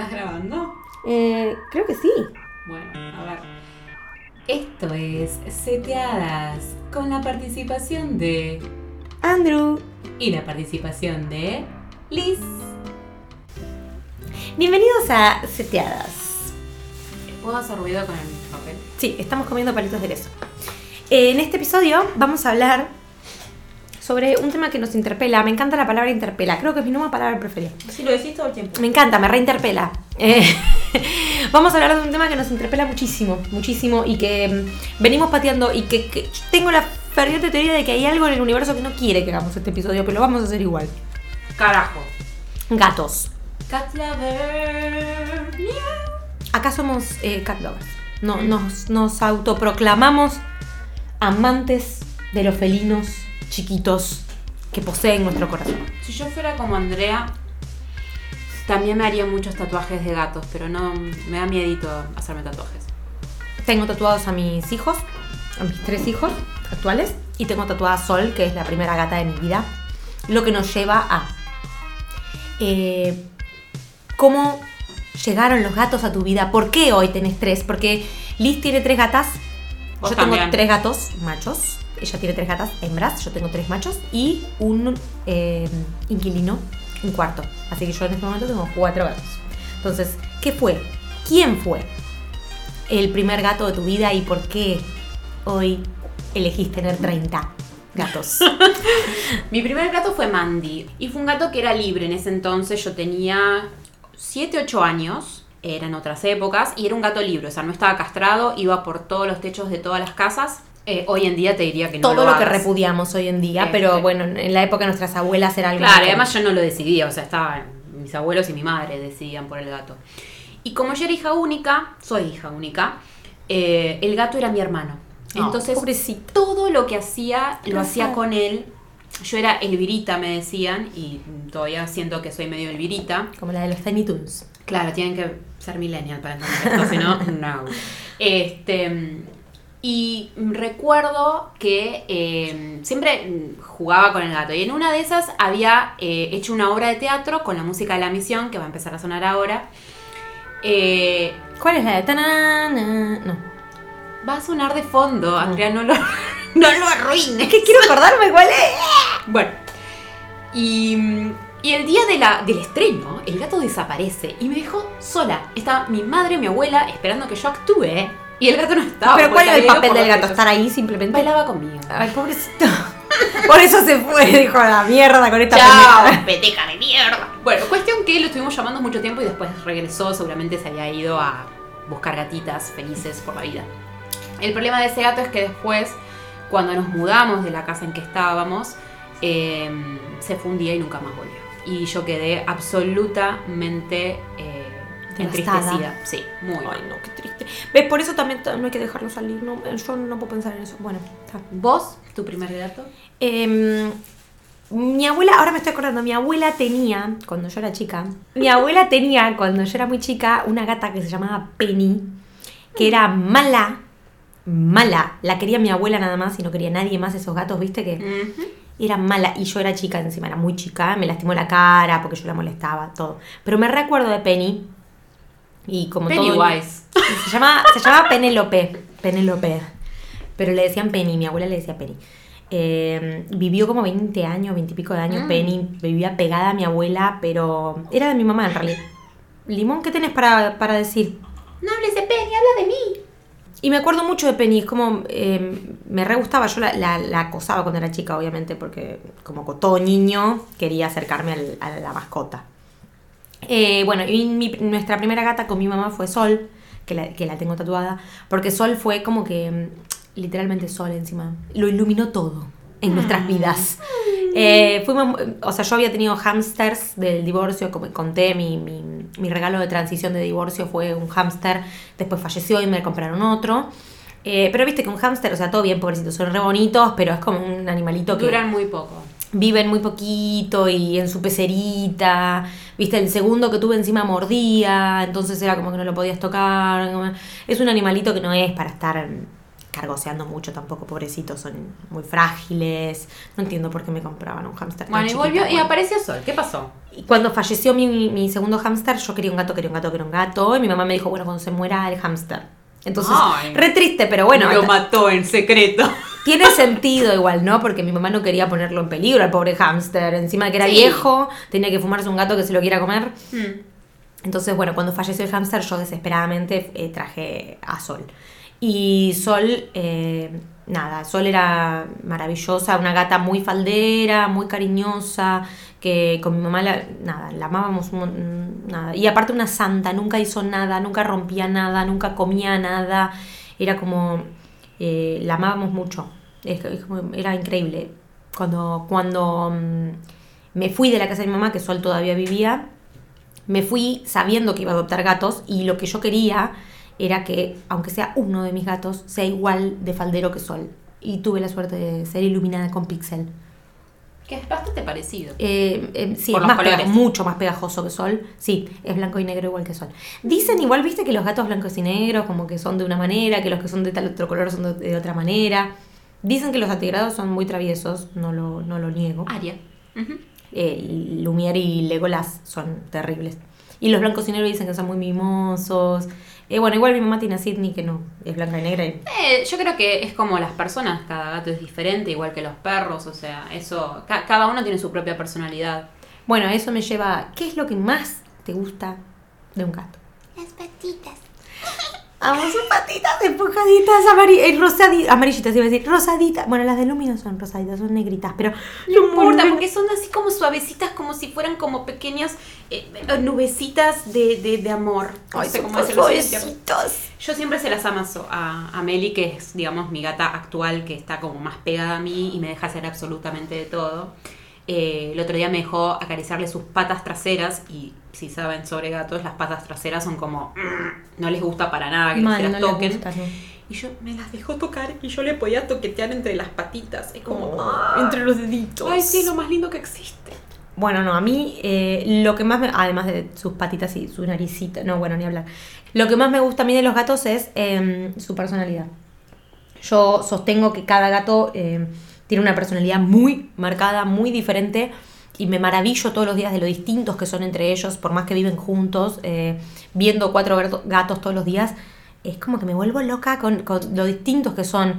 ¿Estás grabando? Eh, creo que sí. Bueno, a ver. Esto es Seteadas con la participación de. Andrew. y la participación de. Liz. Bienvenidos a Seteadas. ¿Puedo hacer ruido con el papel? Sí, estamos comiendo palitos de queso. Eh, en este episodio vamos a hablar sobre un tema que nos interpela. Me encanta la palabra interpela. Creo que es mi nueva palabra preferida. Sí, lo decís todo el tiempo. Me encanta, me reinterpela. Eh, vamos a hablar de un tema que nos interpela muchísimo, muchísimo y que mm, venimos pateando y que, que tengo la ferviente teoría de que hay algo en el universo que no quiere que hagamos este episodio, pero lo vamos a hacer igual. Carajo. Gatos. Cat lover. Acá somos eh, cat lovers. No, nos, nos autoproclamamos amantes de los felinos chiquitos que poseen nuestro corazón. Si yo fuera como Andrea, también me haría muchos tatuajes de gatos, pero no me da miedito hacerme tatuajes. Tengo tatuados a mis hijos, a mis tres hijos actuales, y tengo tatuada a Sol, que es la primera gata de mi vida. Lo que nos lleva a eh, cómo llegaron los gatos a tu vida. ¿Por qué hoy tenés tres? Porque Liz tiene tres gatas. Yo tengo tres gatos machos. Ella tiene tres gatas hembras. Yo tengo tres machos. Y un eh, inquilino, un cuarto. Así que yo en este momento tengo cuatro gatos. Entonces, ¿qué fue? ¿Quién fue el primer gato de tu vida y por qué hoy elegís tener 30 gatos? Mi primer gato fue Mandy y fue un gato que era libre en ese entonces. Yo tenía 7, 8 años, eran otras épocas, y era un gato libre, o sea, no estaba castrado, iba por todos los techos de todas las casas. Eh, hoy en día te diría que no Todo lo lo que repudiamos hoy en día, Este. pero bueno, en la época de nuestras abuelas era algo. Claro, que- además yo no lo decidía, o sea, estaba mis abuelos y mi madre decidían por el gato. Y como yo era hija única, soy hija única, eh, el gato era mi hermano. Oh, Entonces, pobrecito. todo lo que hacía, lo hacía con él. Yo era Elvirita, me decían, y todavía siento que soy medio Elvirita. Como la de los Tiny Toons. Claro, tienen que ser millennial para entender esto, si no, no. Este, y recuerdo que eh, siempre jugaba con el gato. Y en una de esas había eh, hecho una obra de teatro con la música de la misión, que va a empezar a sonar ahora. Eh, ¿Cuál es la de tanana? No. va a sonar de fondo, Andrea, no lo, no lo arruines. Es que quiero acordarme cuál es. Bueno, y, y el día de la, del estreno, el gato desaparece y me dejó sola. Estaba mi madre, mi abuela, esperando que yo actúe y el gato no estaba. Pero ¿cuál era el papel del gato? Estar ahí simplemente. Bailaba conmigo. Ay, pobrecito. Por eso se fue, dijo a la mierda con esta ¡Chao, peteca de mierda! Bueno, cuestión que lo estuvimos llamando mucho tiempo y después regresó, seguramente se había ido a buscar gatitas felices por la vida. El problema de ese gato es que después, cuando nos mudamos de la casa en que estábamos, eh, se fue un día y nunca más volvió. Y yo quedé absolutamente eh. Entristecida. Sí, muy Ay, no, qué triste. ¿Ves? Por eso también no hay que dejarlo salir. No, yo no puedo pensar en eso. Bueno, está. ¿Vos, tu primer gato? Em, mi abuela, ahora me estoy acordando, mi abuela tenía, cuando yo era chica, mi abuela tenía, cuando yo era muy chica, una gata que se llamaba Penny, que era mala, mala. La quería mi abuela nada más y no quería nadie más esos gatos, viste que era mala. Y yo era chica, encima era muy chica, me lastimó la cara porque yo la molestaba, todo. Pero me recuerdo de Penny. Y como todo. Pennywise. Se llamaba, se llamaba Penélope. Penélope. Pero le decían Penny, mi abuela le decía Penny. Eh, vivió como 20 años, 20 y pico de años Mm. Penny. Vivía pegada a mi abuela, pero era de mi mamá en realidad. Limón, ¿qué tenés para, para decir? No hables de Penny, habla de mí. Y me acuerdo mucho de Penny, es como eh, me re gustaba, yo la, la- la acosaba cuando era chica, obviamente, porque como todo niño quería acercarme al- a la mascota. Eh, bueno, y mi- nuestra primera gata con mi mamá fue Sol, que la, que la tengo tatuada, porque Sol fue como que mm, literalmente Sol encima, lo iluminó todo en nuestras vidas. Eh, fuimos, o sea, yo había tenido hamsters del divorcio, como conté, mi, mi, mi regalo de transición de divorcio fue un hámster, después falleció y me compraron otro. Eh, pero viste que un hámster, o sea, todo bien, pobrecitos, son re bonitos, pero es como un animalito que Duran muy poco. Viven muy poquito y en su pecerita. Viste, el segundo que tuve encima mordía, entonces era como que no lo podías tocar. Es un animalito que no es para estar cargoseando mucho tampoco, pobrecitos, son muy frágiles. No entiendo por qué me compraban un hámster. Bueno, y volvió y bueno. apareció Sol. ¿Qué pasó? Y cuando falleció mi, mi segundo hámster, yo quería un gato, quería un gato, quería un gato. Y mi mamá me dijo, bueno, cuando se muera el hámster. Entonces, Ay. re triste, pero bueno, lo mató en secreto. Tiene sentido igual, ¿no? Porque mi mamá no quería ponerlo en peligro al pobre hámster. Encima de que era Sí. viejo, tenía que fumarse un gato que se lo quiera comer. Hmm. Entonces, bueno, cuando falleció el hámster, yo desesperadamente eh, traje a Sol. Y Sol, eh, nada, Sol era maravillosa, una gata muy faldera, muy cariñosa, que con mi mamá, la, nada, la amábamos, nada. Y aparte una santa, nunca hizo nada, nunca rompía nada, nunca comía nada. Era como, eh, la amábamos mucho. Era increíble. Cuando, cuando mm, me fui de la casa de mi mamá, que Sol todavía vivía, me fui sabiendo que iba a adoptar gatos y lo que yo quería era que, aunque sea uno de mis gatos, sea igual de faldero que Sol. Y tuve la suerte de ser iluminada con Pixel. Que es bastante parecido. Eh, eh, sí, Por es los más pega- mucho más pegajoso que Sol. Sí, es blanco y negro igual que Sol. Dicen igual, viste, que los gatos blancos y negros como que son de una manera, que los que son de tal otro color son de, de otra manera. Dicen que los atigrados son muy traviesos, no lo, no lo niego. Aria. Ujú. eh, Lumière y Legolas son terribles. Y los blancos y negros dicen que son muy mimosos. Eh, bueno, igual mi mamá tiene a Sidney que no, es blanca y negra. y- Eh, yo creo que es como las personas, cada gato es diferente, igual que los perros, o sea, eso, ca- cada uno tiene su propia personalidad. Bueno, eso me lleva a, ¿qué es lo que más te gusta de un gato? Las patitas. Amo sus patitas empujaditas, amari eh, rosadi- amarillitas, iba a decir, rosaditas. Bueno, las de Lumi no son rosaditas, son negritas, pero No importa, porque son así como suavecitas, como si fueran como pequeñas eh, nubecitas de, de, de amor. No Ay, sé cómo. Yo siempre se las amaso a, a Meli, que es, digamos, mi gata actual, que está como más pegada a mí y me deja hacer absolutamente de todo. Eh, el otro día me dejó acariciarle sus patas traseras y si saben sobre gatos, las patas traseras son como... mm, no les gusta para nada que se no las les toquen. gusta. Y yo me las dejó tocar y yo le podía toquetear entre las patitas. Es como... Oh, ah, entre los deditos. Ay, sí, es lo más lindo que existe. Bueno, no, a mí eh, lo que más me. Además de sus patitas y su naricita. No, bueno, ni hablar. Lo que más me gusta a mí de los gatos es eh, su personalidad. Yo sostengo que cada gato eh, tiene una personalidad muy marcada, muy diferente. Y me maravillo todos los días de lo distintos que son entre ellos, por más que viven juntos, eh, viendo cuatro gato- gatos todos los días. Es como que me vuelvo loca con, con lo distintos que son,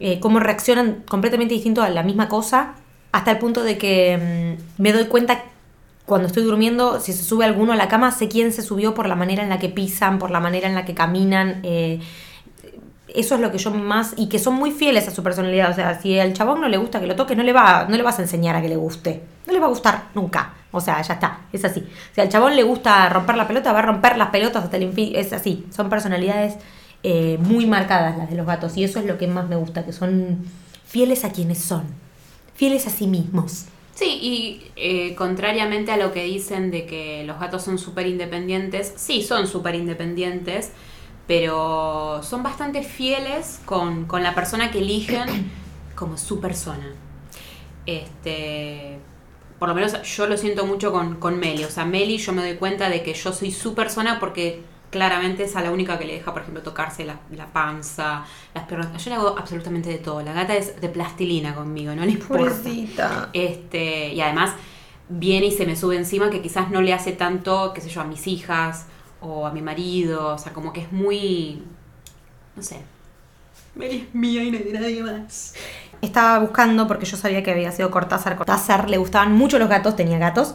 eh, cómo reaccionan completamente distinto a la misma cosa, hasta el punto de que mm, me doy cuenta cuando estoy durmiendo, si se sube alguno a la cama, sé quién se subió por la manera en la que pisan, por la manera en la que caminan. eh, eso es lo que yo más. Y que son muy fieles a su personalidad. O sea, si al chabón no le gusta que lo toques, no le, va, no le vas a enseñar a que le guste. No le va a gustar nunca. O sea, ya está. Es así. Si al chabón le gusta romper la pelota, va a romper las pelotas hasta el infinito. Es así. Son personalidades eh, muy marcadas las de los gatos. Y eso es lo que más me gusta, que son fieles a quienes son. Fieles a sí mismos. Sí, y eh, contrariamente a lo que dicen de que los gatos son súper independientes, sí, son súper independientes, pero son bastante fieles con, con la persona que eligen como su persona. Este, por lo menos yo lo siento mucho con, con Meli. O sea, Meli yo me doy cuenta de que yo soy su persona porque claramente es a la única que le deja, por ejemplo, tocarse la, la panza, las piernas. Yo le hago absolutamente de todo. La gata es de plastilina conmigo, no le importa. Este, y además viene y se me sube encima que quizás no le hace tanto, qué sé yo, a mis hijas o a mi marido. O sea, como que es muy. No sé. Meli es mía y no hay de nadie más. Estaba buscando porque yo sabía que había sido Cortázar. Cortázar le gustaban mucho los gatos, tenía gatos.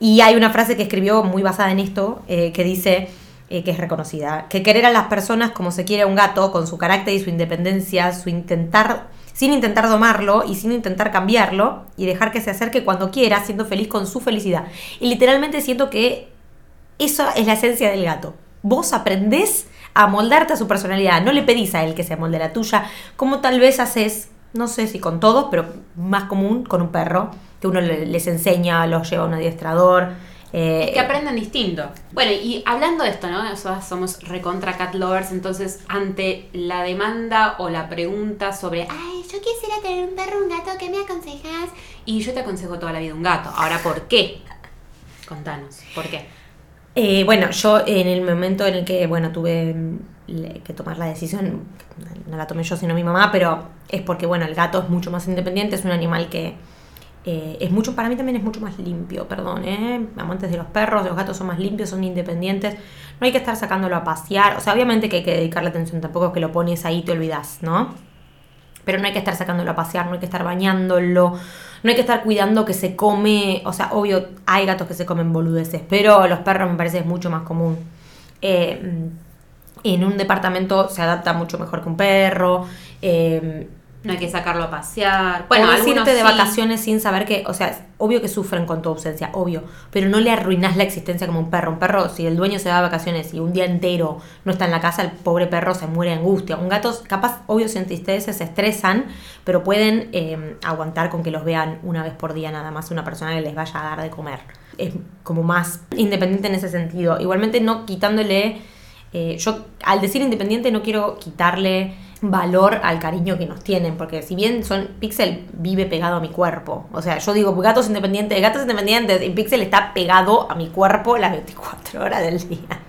Y hay una frase que escribió muy basada en esto, eh, que dice, eh, que es reconocida, que querer a las personas como se quiere a un gato, con su carácter y su independencia, su intentar, sin intentar domarlo y sin intentar cambiarlo, y dejar que se acerque cuando quiera, siendo feliz con su felicidad. Y literalmente siento que eso es la esencia del gato. Vos aprendés a moldarte a su personalidad. No le pedís a él que se amolde la tuya, como tal vez haces, no sé si con todos, pero más común con un perro, que uno le- les enseña, los lleva a un adiestrador. eh, que aprenden distinto. Bueno, y hablando de esto, ¿no? Nosotros somos recontra cat lovers, entonces ante la demanda o la pregunta sobre, Ay, yo quisiera tener un perro, un gato, ¿qué me aconsejas? y yo te aconsejo toda la vida un gato. Ahora, ¿por qué? Contanos, ¿por qué? Eh, bueno, yo en el momento en el que, bueno, tuve mm, que tomar la decisión, no la tomé yo sino mi mamá, pero es porque, bueno, el gato es mucho más independiente, es un animal que eh, es mucho, para mí también es mucho más limpio, perdón, ¿eh? amantes de los perros, los gatos son más limpios, son independientes, no hay que estar sacándolo a pasear, o sea, obviamente que hay que dedicarle atención, tampoco es que lo pones ahí y te olvidas, ¿no? Pero no hay que estar sacándolo a pasear, no hay que estar bañándolo, no hay que estar cuidando que se come, o sea, obvio, hay gatos que se comen boludeces, pero los perros me parece es mucho más común. Eh, en un departamento se adapta mucho mejor que un perro. eh, No hay que sacarlo a pasear. bueno, o irte de sí. vacaciones sin saber que, o sea, es obvio que sufren con tu ausencia, obvio, pero no le arruinas la existencia como un perro. Un perro, si el dueño se va de vacaciones y un día entero no está en la casa, el pobre perro se muere de angustia. Un gato, capaz, obvio, si entristeces, se estresan, pero pueden eh, aguantar con que los vean una vez por día nada más una persona que les vaya a dar de comer. Es como más independiente en ese sentido. Igualmente no quitándole... Eh, yo al decir independiente no quiero quitarle valor al cariño que nos tienen, porque si bien son Pixel vive pegado a mi cuerpo, o sea, yo digo gatos independientes, gatos independientes, y Pixel está pegado a mi cuerpo las 24 horas del día.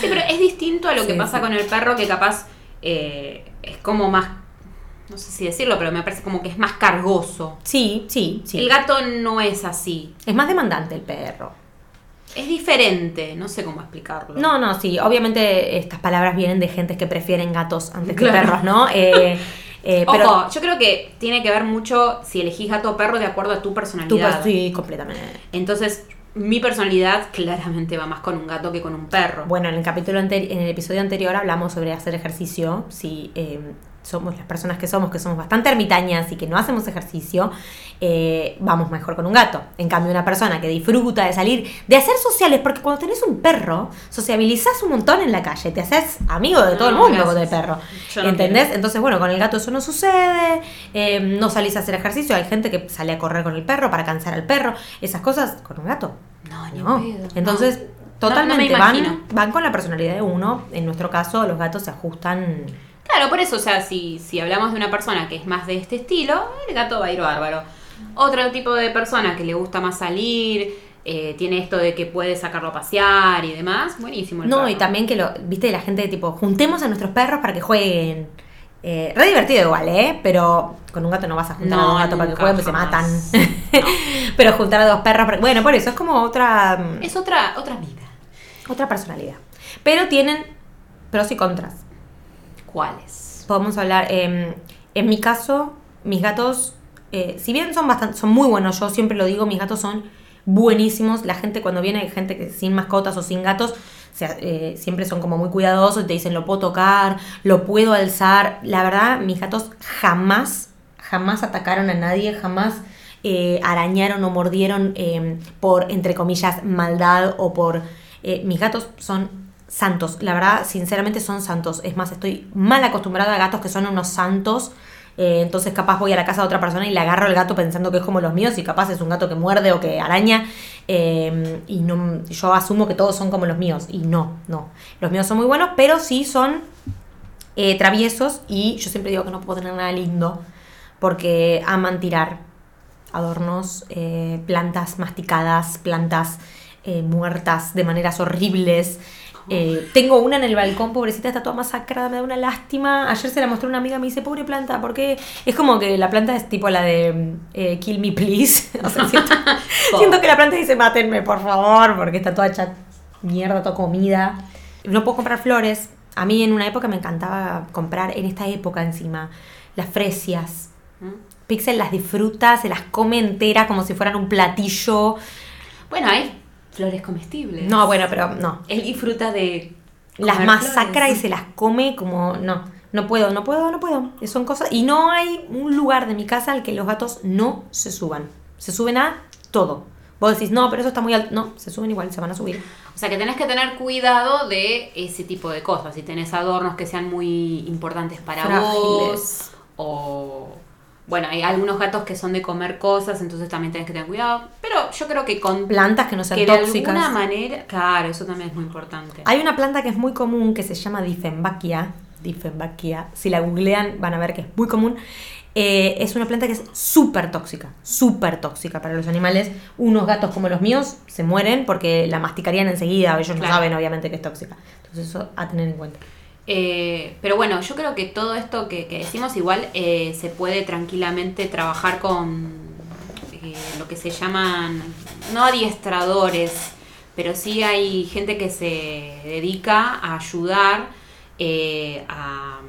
Sí, pero es distinto a lo que pasa sí. con el perro, que capaz eh, es como más. No sé si decirlo, pero me parece como que es más cargoso. Sí, sí, sí. El gato no es así. Es más demandante el perro. Es diferente, no sé cómo explicarlo. No, no, sí, obviamente estas palabras vienen de gentes que prefieren gatos antes que perros, ¿no? Eh, eh, pero Ojo, yo creo que tiene que ver mucho si elegís gato o perro de acuerdo a tu personalidad. sí, completamente. Entonces, mi personalidad claramente va más con un gato que con un perro. Bueno, en el capítulo en el episodio anterior hablamos sobre hacer ejercicio. Si eh, somos las personas que somos, que somos bastante ermitañas y que no hacemos ejercicio, eh, vamos mejor con un gato. En cambio, una persona que disfruta de salir, de hacer sociales, porque cuando tenés un perro, sociabilizás un montón en la calle, te haces amigo de todo el No, mundo con el gracias. perro. No ¿Entendés? quiero. Entonces, bueno, con el gato eso no sucede, eh, no salís a hacer ejercicio, hay gente que sale a correr con el perro para cansar al perro, esas cosas con un gato. No, No. pedo, Entonces, no. totalmente No, no van con la personalidad de uno. En nuestro caso, los gatos se ajustan. Claro, por eso, o sea, si, si hablamos de una persona que es más de este estilo, el gato va a ir bárbaro. Otro tipo de persona que le gusta más salir, eh, tiene esto de que puede sacarlo a pasear y demás, buenísimo. el No, perro. y también que lo, viste, la gente tipo, juntemos a nuestros perros para que jueguen. Eh, re divertido igual, ¿eh? Pero con un gato no vas a juntar a No, dos gatos para que jueguen, porque se matan. Pero juntar a dos perros, para- bueno, por eso es como otra, mm, Es otra, otra vida. otra personalidad. Pero tienen pros y contras. ¿Cuáles? podemos hablar. eh, en mi caso, mis gatos, eh, si bien son bastante, son muy buenos, yo siempre lo digo, mis gatos son buenísimos. La gente cuando viene, gente que sin mascotas o sin gatos, eh, siempre son como muy cuidadosos y te dicen lo puedo tocar, lo puedo alzar. La verdad, mis gatos jamás, jamás atacaron a nadie, jamás eh, arañaron o mordieron eh, por, entre comillas, maldad o por... mis gatos son santos, la verdad, sinceramente son santos. Es más, estoy mal acostumbrada a gatos que son unos santos. eh, entonces capaz voy a la casa de otra persona y le agarro el gato pensando que es como los míos y capaz es un gato que muerde o que araña eh, y no, yo asumo que todos son como los míos y no, no. Los míos son muy buenos, pero sí son eh, traviesos y yo siempre digo que no puedo tener nada lindo porque aman tirar adornos, eh, plantas masticadas, plantas muertas de maneras horribles. Eh, tengo una en el balcón, pobrecita, está toda masacrada, me da una lástima. Ayer se la mostró una amiga, me dice, pobre planta, porque es como que la planta es tipo la de eh, Kill Me Please. O sea, siento, siento que la planta dice, mátenme, por favor, porque está toda hecha mierda, toda comida. No puedo comprar flores. A mí en una época me encantaba comprar, en esta época encima, las fresias. ¿Mm? Pixel las disfruta, se las come enteras como si fueran un platillo. Bueno, hay flores comestibles. No, bueno, pero no. Él disfruta de. Las masacra y flores. se las come como. No, no puedo, no puedo, no puedo. Son cosas. Y no hay un lugar de mi casa al que los gatos no se suban. Se suben a todo. Vos decís, no, pero eso está muy alto. No, se suben igual, se van a subir. O sea que tenés que tener cuidado de ese tipo de cosas. Si tenés adornos que sean muy importantes para vos. Frágiles. O. Bueno, hay algunos gatos que son de comer cosas, entonces también tenés que tener cuidado. Pero yo creo que con. Plantas que no sean que de tóxicas. alguna manera. Claro, eso también es muy importante. Hay una planta que es muy común que se llama Diffenbachia. Diffenbachia. Si la googlean van a ver que es muy común. Eh, es una planta que es súper tóxica, súper tóxica para los animales. Unos gatos como los míos se mueren porque la masticarían enseguida. Ellos no saben obviamente que es tóxica. Entonces eso a tener en cuenta. Eh, pero bueno, yo creo que todo esto que, decimos igual eh, se puede tranquilamente trabajar con eh, lo que se llaman, no adiestradores, pero sí hay gente que se dedica a ayudar eh, a,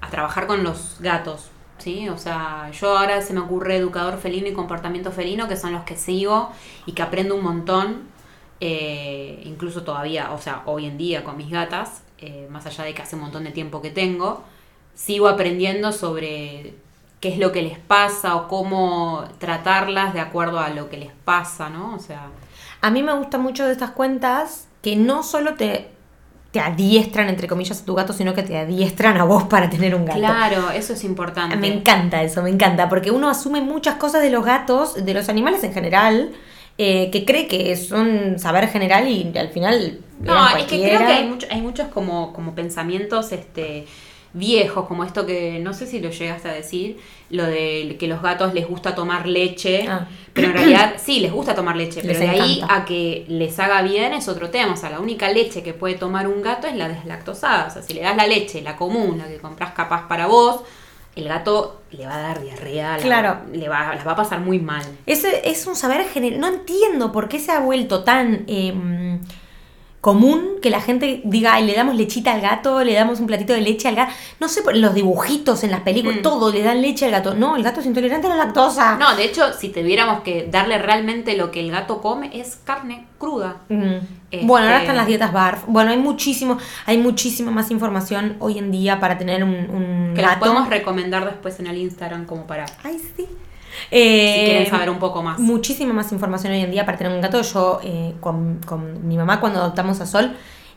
a trabajar con los gatos. ¿Sí? O sea, yo ahora se me ocurre educador felino y comportamiento felino, que son los que sigo y que aprendo un montón, incluso todavía, o sea, hoy en día con mis gatas, eh, más allá de que hace un montón de tiempo que tengo, sigo aprendiendo sobre qué es lo que les pasa o cómo tratarlas de acuerdo a lo que les pasa, ¿no? O sea, A mí me gusta mucho de estas cuentas que no solo te, te adiestran, entre comillas, a tu gato, sino que te adiestran a vos para tener un gato. claro, eso es importante. Me encanta eso, me encanta, porque uno asume muchas cosas de los gatos, de los animales en general, eh, que cree que son saber general y al final... No, es que creo que hay, mucho- hay muchos como, como pensamientos este, viejos, como esto que no sé si lo llegaste a decir, lo de que los gatos les gusta tomar leche, Ah. pero en realidad sí, les gusta tomar leche, Les pero de ahí encanta. a que les haga bien es otro tema. O sea, la única leche que puede tomar un gato es la deslactosada. O sea, si le das la leche, la común, la que compras capaz para vos, el gato le va a dar diarrea, la- Claro. le va, las va a pasar muy mal. Ese es un saber general. No entiendo por qué se ha vuelto tan eh, común que la gente diga, Ay, le damos lechita al gato, le damos un platito de leche al gato. No sé, los dibujitos en las películas, Mm. todo le dan leche al gato. No, el gato es intolerante a la lactosa. No, de hecho, si tuviéramos que darle realmente lo que el gato come, es carne cruda. Mm. Este- Bueno, ahora están las dietas BARF. Bueno, hay muchísimo, hay muchísima más información hoy en día para tener un, un Que las gato. podemos recomendar después en el Instagram como para Ay, sí. Eh, quieren saber un poco más. Muchísima más información hoy en día para tener un gato. Yo, eh, con, con mi mamá, cuando adoptamos a Sol,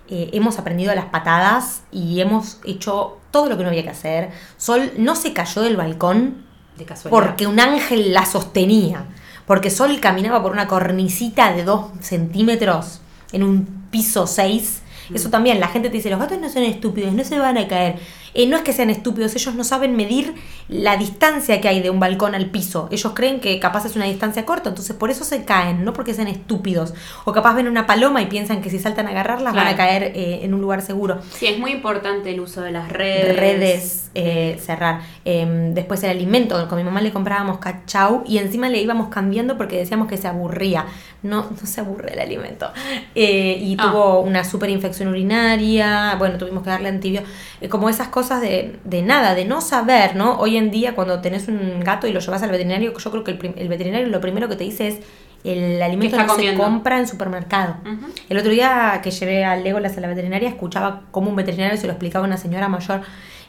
eh, hemos aprendido las patadas y hemos hecho todo lo que no había que hacer. Sol no se cayó del balcón De casualidad. porque un ángel la sostenía. Porque Sol caminaba por una cornicita de 2 centímetros en un piso 6. Eso también, la gente te dice, los gatos no son estúpidos, no se van a caer. Eh, no es que sean estúpidos, ellos no saben medir la distancia que hay de un balcón al piso. Ellos creen que capaz es una distancia corta, entonces por eso se caen, no porque sean estúpidos. O capaz ven una paloma y piensan que si saltan a agarrarlas van a caer eh, en un lugar seguro Sí, es muy importante el uso de las redes. redes, eh, cerrar. Eh, después el alimento, con mi mamá le comprábamos cachau y encima le íbamos cambiando porque decíamos que se aburría. No, no se aburre el alimento. Eh, y Ah. tuvo una super infección urinaria, bueno, tuvimos que darle antibióticos. como esas cosas de, de nada, de no saber, ¿no? Hoy en día cuando tenés un gato y lo llevas al veterinario, yo creo que el, veterinario lo primero que te dice es el alimento no comiendo? se compra en supermercado. El otro día que llevé a Legolas a la veterinaria, escuchaba cómo un veterinario se lo explicaba a una señora mayor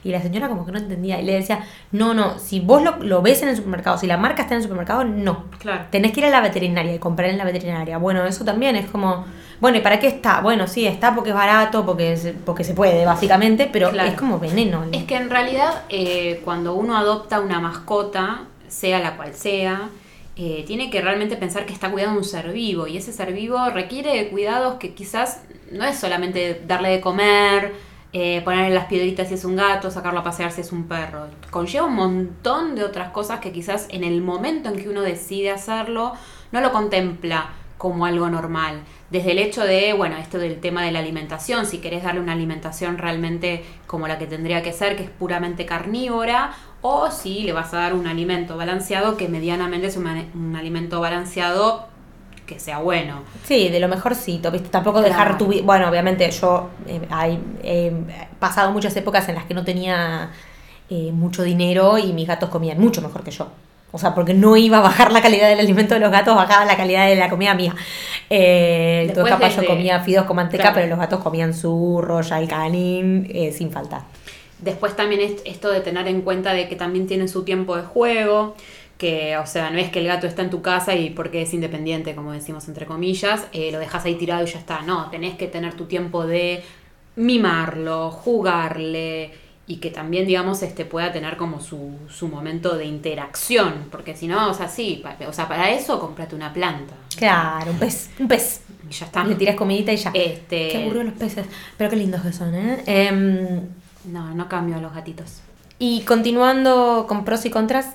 y la señora como que no entendía y le decía, no, no, si vos lo, lo ves en el supermercado, si la marca está en el supermercado, no. Claro. Tenés que ir a la veterinaria y comprar en la veterinaria. Bueno, eso también es como, bueno, ¿y para qué está? Bueno, sí, está porque es barato, porque se, porque se puede, básicamente, pero Claro. es como veneno. Es que en realidad eh, cuando uno adopta una mascota, sea la cual sea, eh, tiene que realmente pensar que está cuidando un ser vivo y ese ser vivo requiere de cuidados que quizás no es solamente darle de comer, eh, ponerle las piedritas si es un gato, sacarlo a pasear si es un perro. Conlleva un montón de otras cosas que quizás en el momento en que uno decide hacerlo no lo contempla como algo normal. Desde el hecho de, bueno, esto del tema de la alimentación, si querés darle una alimentación realmente como la que tendría que ser, que es puramente carnívora, o si le vas a dar un alimento balanceado, que medianamente es un, alimento balanceado que sea bueno. Sí, de lo mejorcito, ¿viste? Tampoco dejar tu vida. Bueno, obviamente yo eh, hay, he pasado muchas épocas en las que no tenía eh, mucho dinero y mis gatos comían mucho mejor que yo. O sea, porque no iba a bajar la calidad del alimento de los gatos, bajaba la calidad de la comida mía. Eh, Después capaz yo desde- comía fideos con manteca, Claro. pero los gatos comían zurro, yalcanín, eh, sin falta. Después también es esto de tener en cuenta de que también tienen su tiempo de juego, que, o sea, no es que el gato está en tu casa y porque es independiente, como decimos entre comillas, eh, lo dejas ahí tirado y ya está. No, tenés que tener tu tiempo de mimarlo, jugarle y que también, digamos, este pueda tener como su, su momento de interacción, porque si no, o sea, sí, pa- o sea, para eso cómprate una planta Claro, un pez, un pez. y ya está. Le tiras comidita y ya. Este, Qué aburridos los peces. Pero qué lindos que son, ¿eh? Em, no, no cambio a los gatitos. y continuando con pros y contras,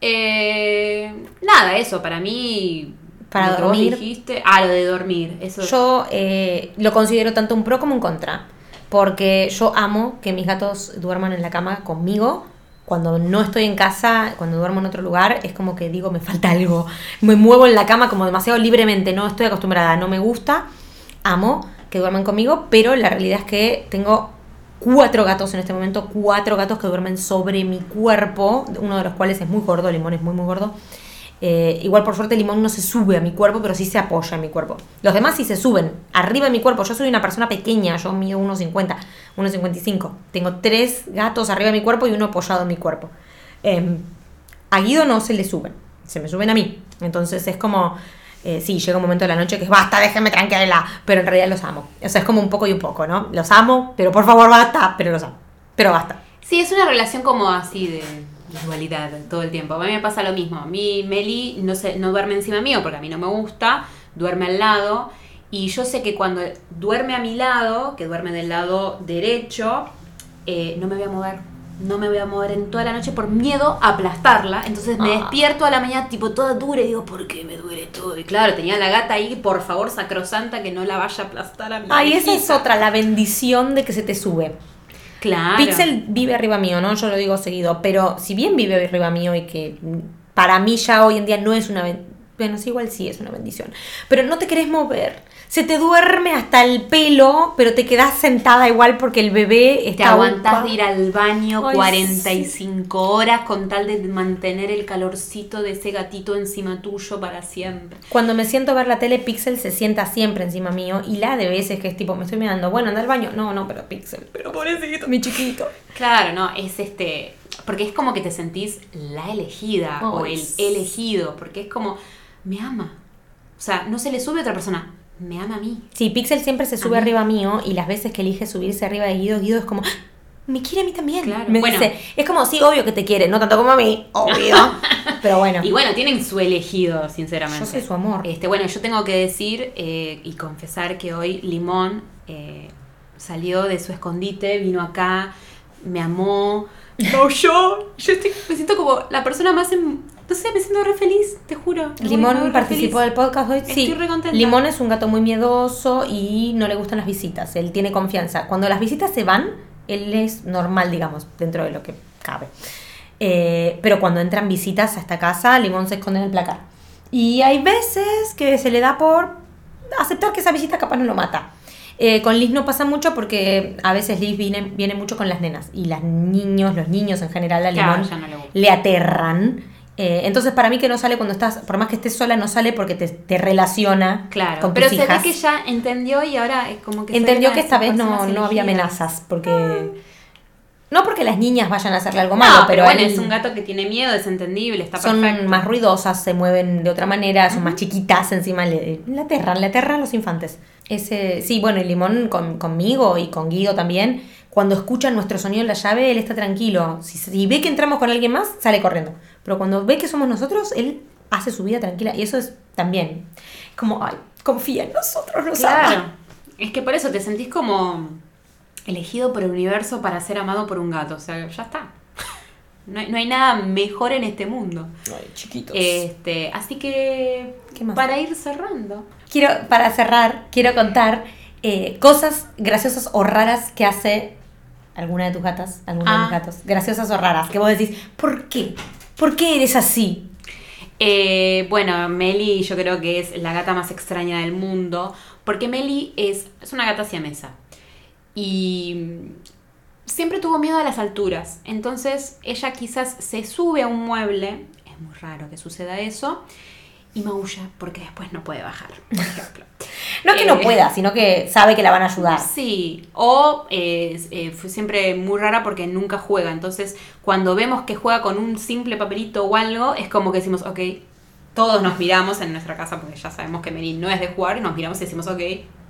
Eh, nada, eso, para mí. Para lo que vos dormir. dijiste. Ah, lo de dormir. Eso. Yo eh, lo considero tanto un pro como un contra. Porque yo amo que mis gatos duerman en la cama conmigo. Cuando no estoy en casa, cuando duermo en otro lugar, es como que digo, me falta algo. Me muevo en la cama como demasiado libremente, no estoy acostumbrada, no me gusta. Amo que duerman conmigo, pero la realidad es que tengo cuatro gatos en este momento, cuatro gatos que duermen sobre mi cuerpo, uno de los cuales es muy gordo, Limón es muy muy gordo. Eh, igual por suerte Limón no se sube a mi cuerpo, pero sí se apoya en mi cuerpo. Los demás sí se suben arriba de mi cuerpo. Yo soy una persona pequeña, yo mido 1,50, 1,55. Tengo tres gatos arriba de mi cuerpo y uno apoyado en mi cuerpo. Eh, a Guido no se le suben, se me suben a mí. Entonces es como, eh, sí, llega un momento de la noche que es basta, déjenme tranquila, pero en realidad los amo. O sea, es como un poco y un poco, ¿no? Los amo, pero por favor basta, pero los amo. Pero basta. Sí, es una relación como así de dualidad todo el tiempo. A mí me pasa lo mismo. A mí Meli no, se, no duerme encima mío porque a mí no me gusta, duerme al lado. Y yo sé que cuando duerme a mi lado, que duerme del lado derecho, eh, no me voy a mover. No me voy a mover en toda la noche por miedo a aplastarla. Entonces me Ah. despierto a la mañana tipo toda dura y digo, ¿por qué me duele todo? Y claro, tenía la gata ahí, por favor, sacrosanta, que no la vaya a aplastar a mi Ay, esa es otra, la bendición de que se te sube. Claro. Pixel vive arriba mío, ¿no? Yo lo digo seguido, pero si bien vive arriba mío y que para mí ya hoy en día no es una bueno, sí, igual sí es una bendición, pero no te querés mover. Se te duerme hasta el pelo, pero te quedás sentada igual porque el bebé Te está aguantás ocupa- de ir al baño Ay, 45 horas con tal de mantener el calorcito de ese gatito encima tuyo para siempre. Cuando me siento a ver la tele, Pixel se sienta siempre encima mío y la de veces que es tipo, me estoy mirando, bueno, anda al baño. No, no, pero Pixel, pero pobrecito, mi chiquito. Claro, no, es este. Porque es como que te sentís la elegida o el sí. elegido. Porque es como, me ama. O sea, no se le sube a otra persona, me ama a mí. Sí, Pixel siempre se sube A mí. arriba mío y las veces que elige subirse arriba de Guido, Guido es como, "Ah, me quiere a mí también. Claro, Me bueno. dice, es como, sí, obvio que te quiere, no tanto como a mí, obvio. Pero bueno, Y bueno, tienen su elegido, sinceramente. yo soy su amor. Este, bueno, yo tengo que decir eh, y confesar que hoy Limón eh, salió de su escondite, vino acá, me amó, yo, yo estoy, me siento como la persona más, em- sé, me siento re feliz, te juro. Limón re participó del podcast hoy. Sí, Estoy re contenta. Limón es un gato muy miedoso y no le gustan las visitas. Él tiene confianza. Cuando las visitas se van, él es normal, digamos, dentro de lo que cabe. Eh, pero cuando entran visitas a esta casa, Limón se esconde en el placar. Y hay veces que se le da por aceptar que esa visita capaz no lo mata. Eh, con Liz no pasa mucho porque a veces Liz viene, viene mucho con las nenas y las niños, los niños en general a Claro, Limón ya no le le aterran. Eh, entonces, para mí que no sale cuando estás, por más que estés sola, no sale porque te, te relaciona Claro, con pero tus se hijas. ve que ya entendió y ahora es como que Entendió que esta vez no, no había amenazas, porque... No porque las niñas vayan a hacerle algo No, malo, pero pero, bueno, él- es un gato que tiene miedo, es entendible, está son perfecto. más ruidosas, se mueven de otra manera, son más chiquitas, encima le, le aterran, le aterran a los infantes. Ese, sí, bueno, y Limón con- conmigo y con Guido también, cuando escuchan nuestro sonido en la llave, él está tranquilo. Si, si ve que entramos con alguien más, sale corriendo. Pero cuando ve que somos nosotros, él hace su vida tranquila. Y eso es también, es como, ay, confía en nosotros, nos Claro. ama. Es que por eso te sentís como elegido por el universo para ser amado por un gato. O sea, ya está. No hay, no hay nada mejor en este mundo. Ay, chiquitos. Este, así que ¿Qué más? para ir cerrando. Quiero, para cerrar, quiero contar eh, cosas graciosas o raras que hace alguna de tus gatas, alguno de Ah. mis gatos. Graciosas o raras, que vos decís, ¿por qué? ¿Por qué eres así? Eh, bueno, Meli yo creo que es la gata más extraña del mundo, porque Meli es, es una gata siamesa y siempre tuvo miedo a las alturas, entonces ella quizás se sube a un mueble, es muy raro que suceda eso, y maulla porque después no puede bajar, por ejemplo. No que no Eh, pueda, sino que sabe que la van a ayudar. Sí, o eh, eh, fue siempre muy rara porque nunca juega. Entonces, cuando vemos que juega con un simple papelito o algo, es como que decimos, ok, todos nos miramos en nuestra casa porque ya sabemos que Mary no es de jugar y nos miramos y decimos, ok,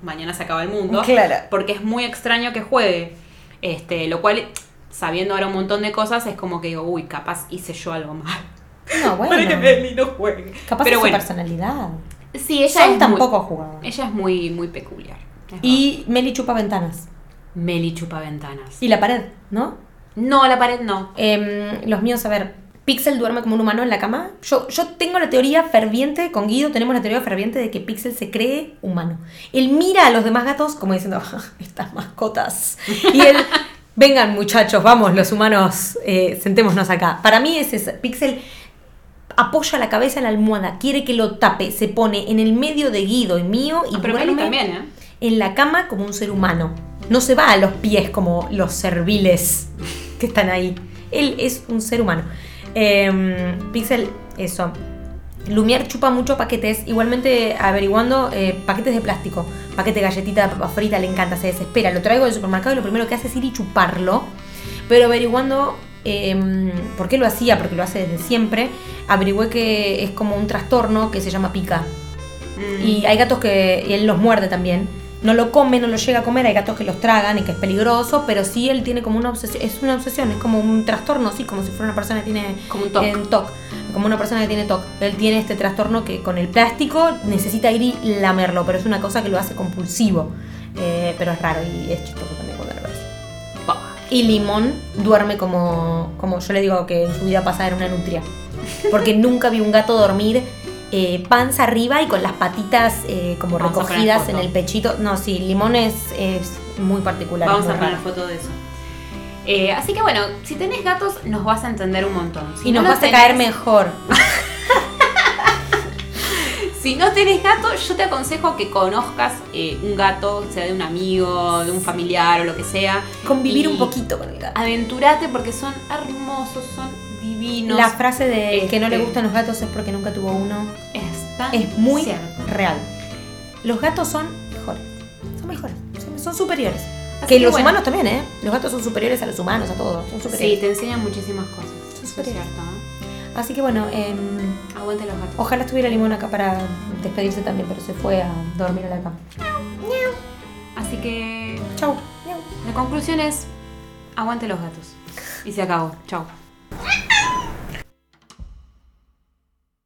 mañana se acaba el mundo. Claro. Porque es muy extraño que juegue. Este, lo cual, sabiendo ahora un montón de cosas, es como que digo, uy, capaz hice yo algo mal. No, bueno. Para que Meli no juegue. Capaz Pero es bueno, su personalidad. sí, ella Sol es tampoco muy, jugaba. Ella es muy, muy peculiar. Es Y Meli chupa ventanas. Meli chupa ventanas. Y la pared, ¿no? No, la pared no. Em, los míos, a ver, Pixel duerme como un humano en la cama. Yo, yo tengo la teoría ferviente, con Guido tenemos la teoría ferviente de que Pixel se cree humano. Él mira a los demás gatos como diciendo, "Ah, estas mascotas. Y él, vengan muchachos, vamos, los humanos, eh, sentémonos acá. Para mí es eso. Pixel apoya la cabeza en la almohada, quiere que lo tape, se pone en el medio de Guido y mío y Ah, Pero también, ¿eh? en la cama como un ser humano. No se va a los pies como los serviles que están ahí. Él es un ser humano. Eh, Pixel, eso. Lumière chupa mucho paquetes, igualmente averiguando eh, paquetes de plástico, paquete de galletita de papa frita, le encanta, se desespera. Lo traigo del supermercado y lo primero que hace es ir y chuparlo. Pero averiguando eh, por qué lo hacía, porque lo hace desde siempre, averigüé que es como un trastorno que se llama pica. Mm. Y hay gatos que y él los muerde también. No lo come, no lo llega a comer, hay gatos que los tragan y que es peligroso, pero sí él tiene como una obsesión, es una obsesión, es como un trastorno, sí, como si fuera una persona que tiene Como un TOC. TOC, como una persona que tiene TOC. Él tiene este trastorno que con el plástico necesita ir y lamerlo, pero es una cosa que lo hace compulsivo. Eh, pero es raro y es chistoso también Y Limón duerme como, como yo le digo que en su vida pasada era una nutria. Porque nunca vi un gato dormir eh, panza arriba y con las patitas eh, como Vamos recogidas en el pechito. No, sí, Limón es, es muy particular. Vamos es a muy poner foto de eso. Eh, así que bueno, si tenés gatos nos vas a entender un montón. Si Y no nos vas a caer mejor. Si no tenés gato, yo te aconsejo que conozcas eh, un gato, sea de un amigo, de un familiar o lo que sea. Convivir un poquito con el gato. Aventurate porque son hermosos, son divinos. La frase de que no le Este. gustan los gatos es porque nunca tuvo uno es, tan es muy cierto. real. Los gatos son mejores. Son mejores. Son, superiores. Así que que los bueno. humanos también, ¿eh? Los gatos son superiores a los humanos, a todos. Son Sí, superiores. te enseñan muchísimas cosas. Eso es cierto. ¿Eh? Así que bueno, em, Aguante los gatos. ojalá estuviera Limón acá para despedirse también, pero se fue a dormir a la cama. Así que Chau. la conclusión es, aguante los gatos. Y se acabó. Chao.